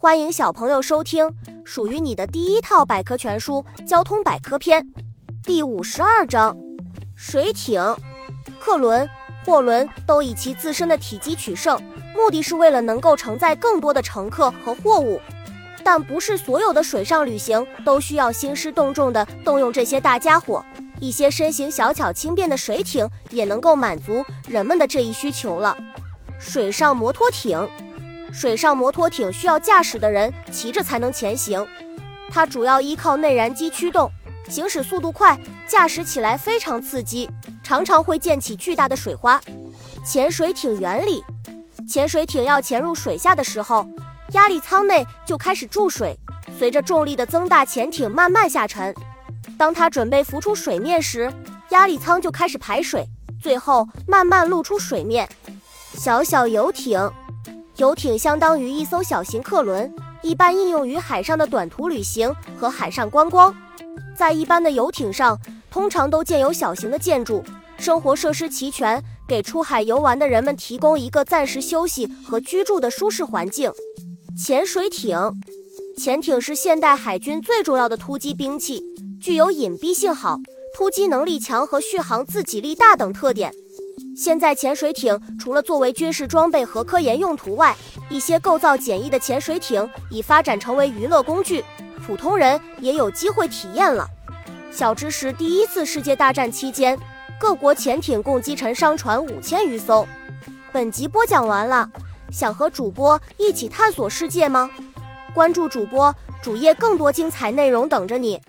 欢迎小朋友收听属于你的第一套百科全书《交通百科篇》第五十二章：水艇、客轮、货轮都以其自身的体积取胜，目的是为了能够承载更多的乘客和货物。但不是所有的水上旅行都需要兴师动众的动用这些大家伙，一些身形小巧轻便的水艇也能够满足人们的这一需求了。水上摩托艇，水上摩托艇需要驾驶的人骑着才能前行，它主要依靠内燃机驱动，行驶速度快，驾驶起来非常刺激，常常会溅起巨大的水花。潜水艇原理，潜水艇要潜入水下的时候，压力舱内就开始注水，随着重力的增大，潜艇慢慢下沉。当它准备浮出水面时，压力舱就开始排水，最后慢慢露出水面。小小游艇，游艇相当于一艘小型客轮，一般应用于海上的短途旅行和海上观光。在一般的游艇上，通常都建有小型的建筑，生活设施齐全，给出海游玩的人们提供一个暂时休息和居住的舒适环境。潜水艇，潜艇是现代海军最重要的突击兵器，具有隐蔽性好、突击能力强和续航自给力大等特点。现在，潜水艇除了作为军事装备和科研用途外，一些构造简易的潜水艇已发展成为娱乐工具，普通人也有机会体验了。小知识：第一次世界大战期间，各国潜艇共击沉商船五千余艘。本集播讲完了，想和主播一起探索世界吗？关注主播主页，更多精彩内容等着你。